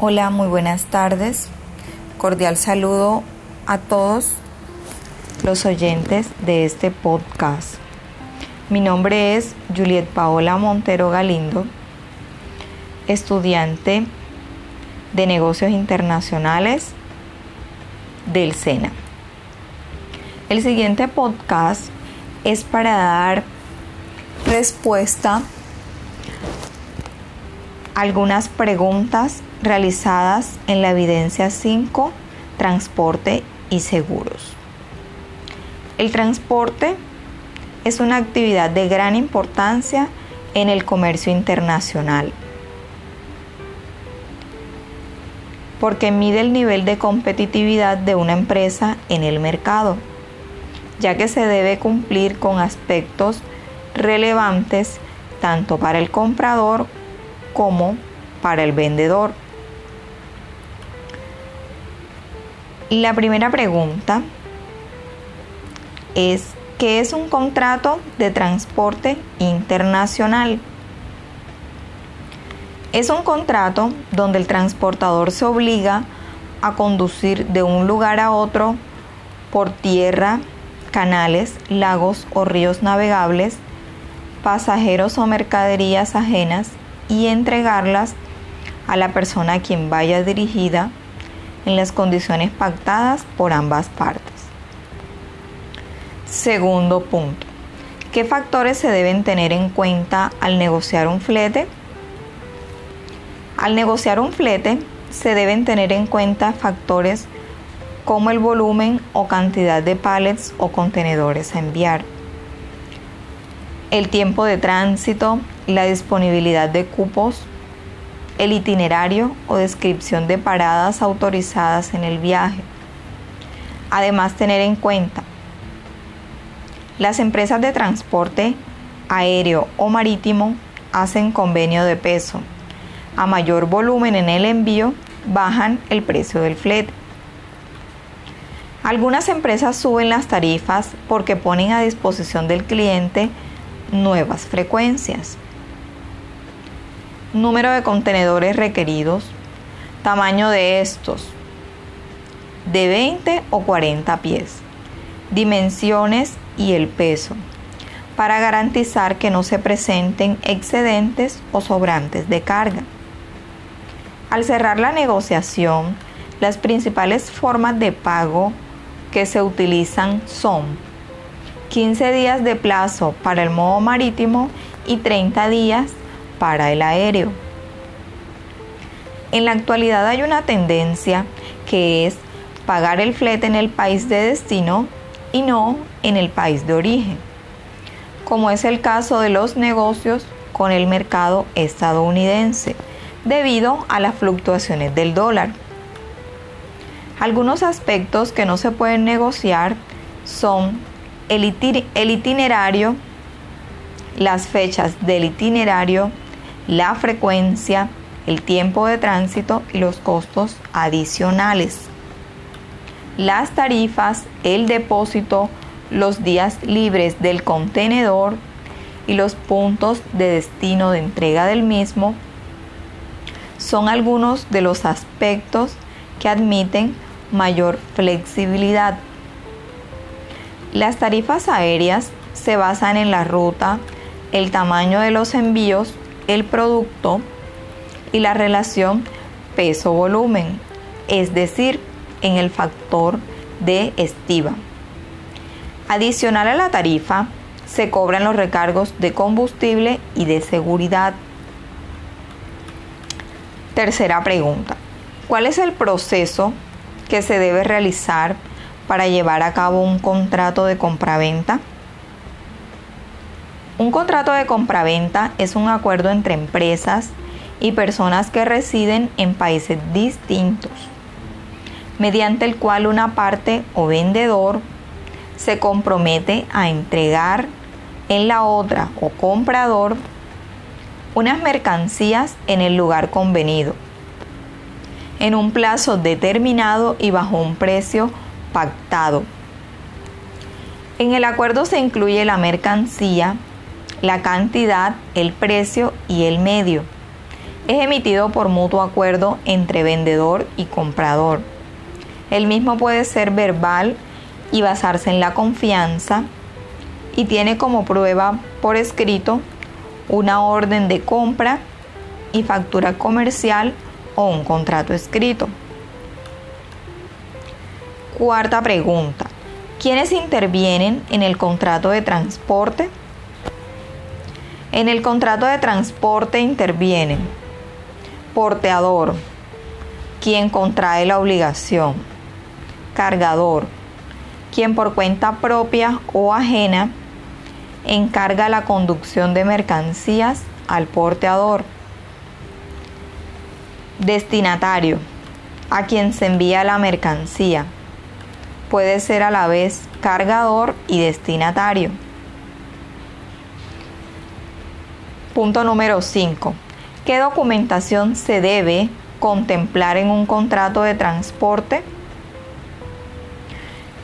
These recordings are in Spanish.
Hola, muy buenas tardes. Cordial saludo a todos los oyentes de este podcast. Mi nombre es Juliet Paola Montero Galindo, estudiante de negocios internacionales del SENA. El siguiente podcast es para dar respuesta a algunas preguntas realizadas en la evidencia 5, transporte y seguros. El transporte es una actividad de gran importancia en el comercio internacional porque mide el nivel de competitividad de una empresa en el mercado, ya que se debe cumplir con aspectos relevantes tanto para el comprador como para el vendedor. La primera pregunta es, ¿qué es un contrato de transporte internacional? Es un contrato donde el transportador se obliga a conducir de un lugar a otro por tierra, canales, lagos o ríos navegables, pasajeros o mercaderías ajenas y entregarlas a la persona a quien vaya dirigida en las condiciones pactadas por ambas partes. Segundo punto. ¿Qué factores se deben tener en cuenta al negociar un flete? Al negociar un flete se deben tener en cuenta factores como el volumen o cantidad de pallets o contenedores a enviar, el tiempo de tránsito, la disponibilidad de cupos, el itinerario o descripción de paradas autorizadas en el viaje. Además, tener en cuenta las empresas de transporte aéreo o marítimo hacen convenio de peso. A mayor volumen en el envío, bajan el precio del flete. Algunas empresas suben las tarifas porque ponen a disposición del cliente nuevas frecuencias número de contenedores requeridos, tamaño de estos, de 20 o 40 pies, dimensiones y el peso, para garantizar que no se presenten excedentes o sobrantes de carga. Al cerrar la negociación, las principales formas de pago que se utilizan son 15 días de plazo para el modo marítimo y 30 días para el aéreo. En la actualidad hay una tendencia que es pagar el flete en el país de destino y no en el país de origen, como es el caso de los negocios con el mercado estadounidense, debido a las fluctuaciones del dólar. Algunos aspectos que no se pueden negociar son el, itinerario, las fechas del itinerario, la frecuencia, el tiempo de tránsito y los costos adicionales. Las tarifas, el depósito, los días libres del contenedor y los puntos de destino de entrega del mismo son algunos de los aspectos que admiten mayor flexibilidad. Las tarifas aéreas se basan en la ruta, el tamaño de los envíos el producto y la relación peso-volumen, es decir, en el factor de estiva. Adicional a la tarifa, se cobran los recargos de combustible y de seguridad. Tercera pregunta. ¿Cuál es el proceso que se debe realizar para llevar a cabo un contrato de compraventa? Un contrato de compraventa es un acuerdo entre empresas y personas que residen en países distintos, mediante el cual una parte o vendedor se compromete a entregar en la otra o comprador unas mercancías en el lugar convenido, en un plazo determinado y bajo un precio pactado. En el acuerdo se incluye la mercancía, la cantidad, el precio y el medio, Es emitido por mutuo acuerdo entre vendedor y comprador. El mismo puede ser verbal y basarse en la confianza y tiene como prueba por escrito una orden de compra y factura comercial o un contrato escrito. Cuarta pregunta. ¿Quiénes intervienen en el contrato de transporte? En el contrato de transporte intervienen porteador, quien contrae la obligación, cargador, quien por cuenta propia o ajena encarga la conducción de mercancías al porteador. Destinatario, a quien se envía la mercancía. Puede ser a la vez cargador y destinatario. Punto número 5. ¿Qué documentación se debe contemplar en un contrato de transporte?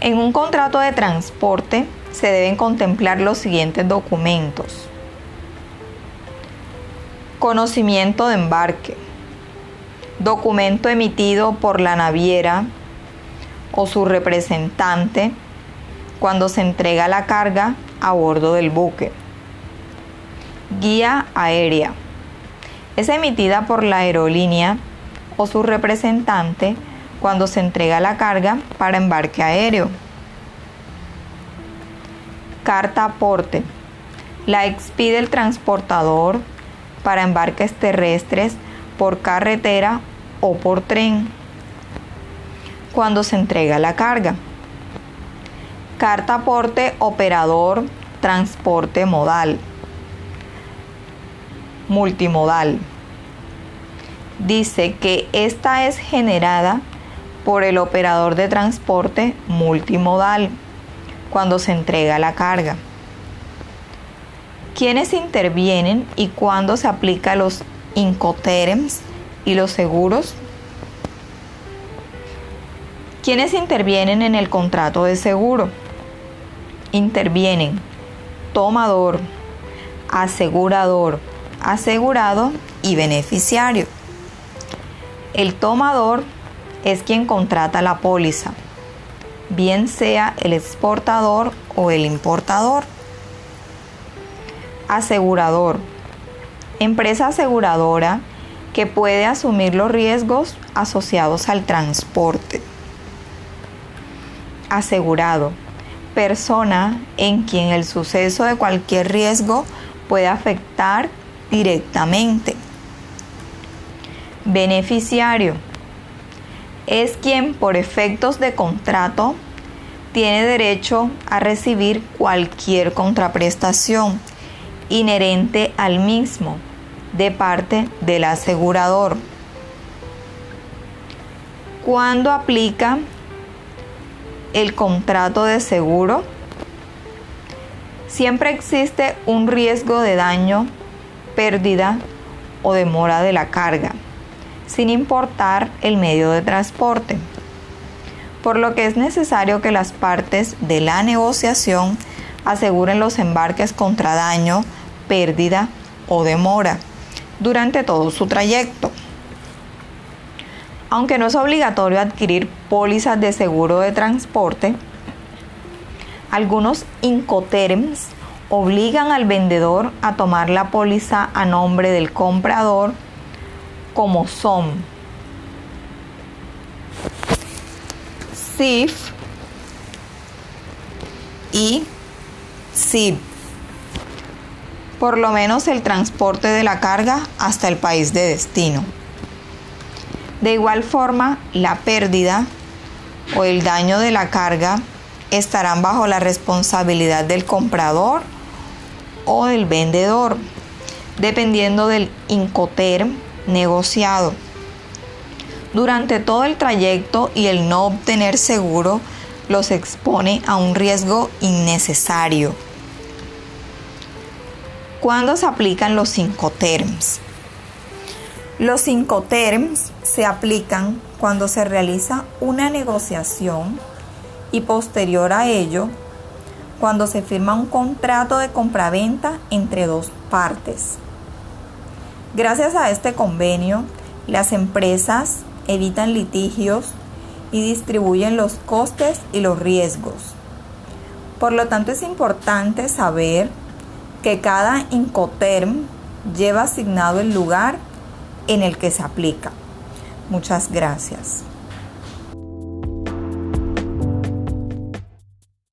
En un contrato de transporte se deben contemplar los siguientes documentos. Conocimiento de embarque. Documento emitido por la naviera o su representante cuando se entrega la carga a bordo del buque. Guía aérea. Es emitida por la aerolínea o su representante cuando se entrega la carga para embarque aéreo. Carta aporte. La expide el transportador para embarques terrestres por carretera o por tren cuando se entrega la carga. Carta aporte operador transporte modal. Multimodal. Dice que esta es generada por el operador de transporte multimodal cuando se entrega la carga. ¿Quiénes intervienen y cuándo se aplica los incoterms y los seguros? ¿Quiénes intervienen en el contrato de seguro? Intervienen tomador, asegurador, asegurado y beneficiario. El tomador es quien contrata la póliza, bien sea el exportador o el importador. Asegurador. Empresa aseguradora que puede asumir los riesgos asociados al transporte. Asegurado. Persona en quien el suceso de cualquier riesgo puede afectar directamente. Beneficiario es quien por efectos de contrato tiene derecho a recibir cualquier contraprestación inherente al mismo de parte del asegurador. ¿Cuándo aplica el contrato de seguro? Siempre existe un riesgo de daño, pérdida o demora de la carga sin importar el medio de transporte, por lo que es necesario que las partes de la negociación aseguren los embarques contra daño, pérdida o demora durante todo su trayecto. Aunque no es obligatorio adquirir pólizas de seguro de transporte, algunos incoterms obligan al vendedor a tomar la póliza a nombre del comprador como son SIF y SIB, por lo menos el transporte de la carga hasta el país de destino. De igual forma, la pérdida o el daño de la carga estarán bajo la responsabilidad del comprador o del vendedor, dependiendo del Incoterm negociado. Durante todo el trayecto y el no obtener seguro los expone a un riesgo innecesario. ¿Cuándo se aplican los cinco terms? Los cinco terms se aplican cuando se realiza una negociación y posterior a ello, cuando se firma un contrato de compraventa entre dos partes Gracias a este convenio, las empresas evitan litigios y distribuyen los costes y los riesgos. Por lo tanto, es importante saber que cada Incoterm lleva asignado el lugar en el que se aplica. Muchas gracias.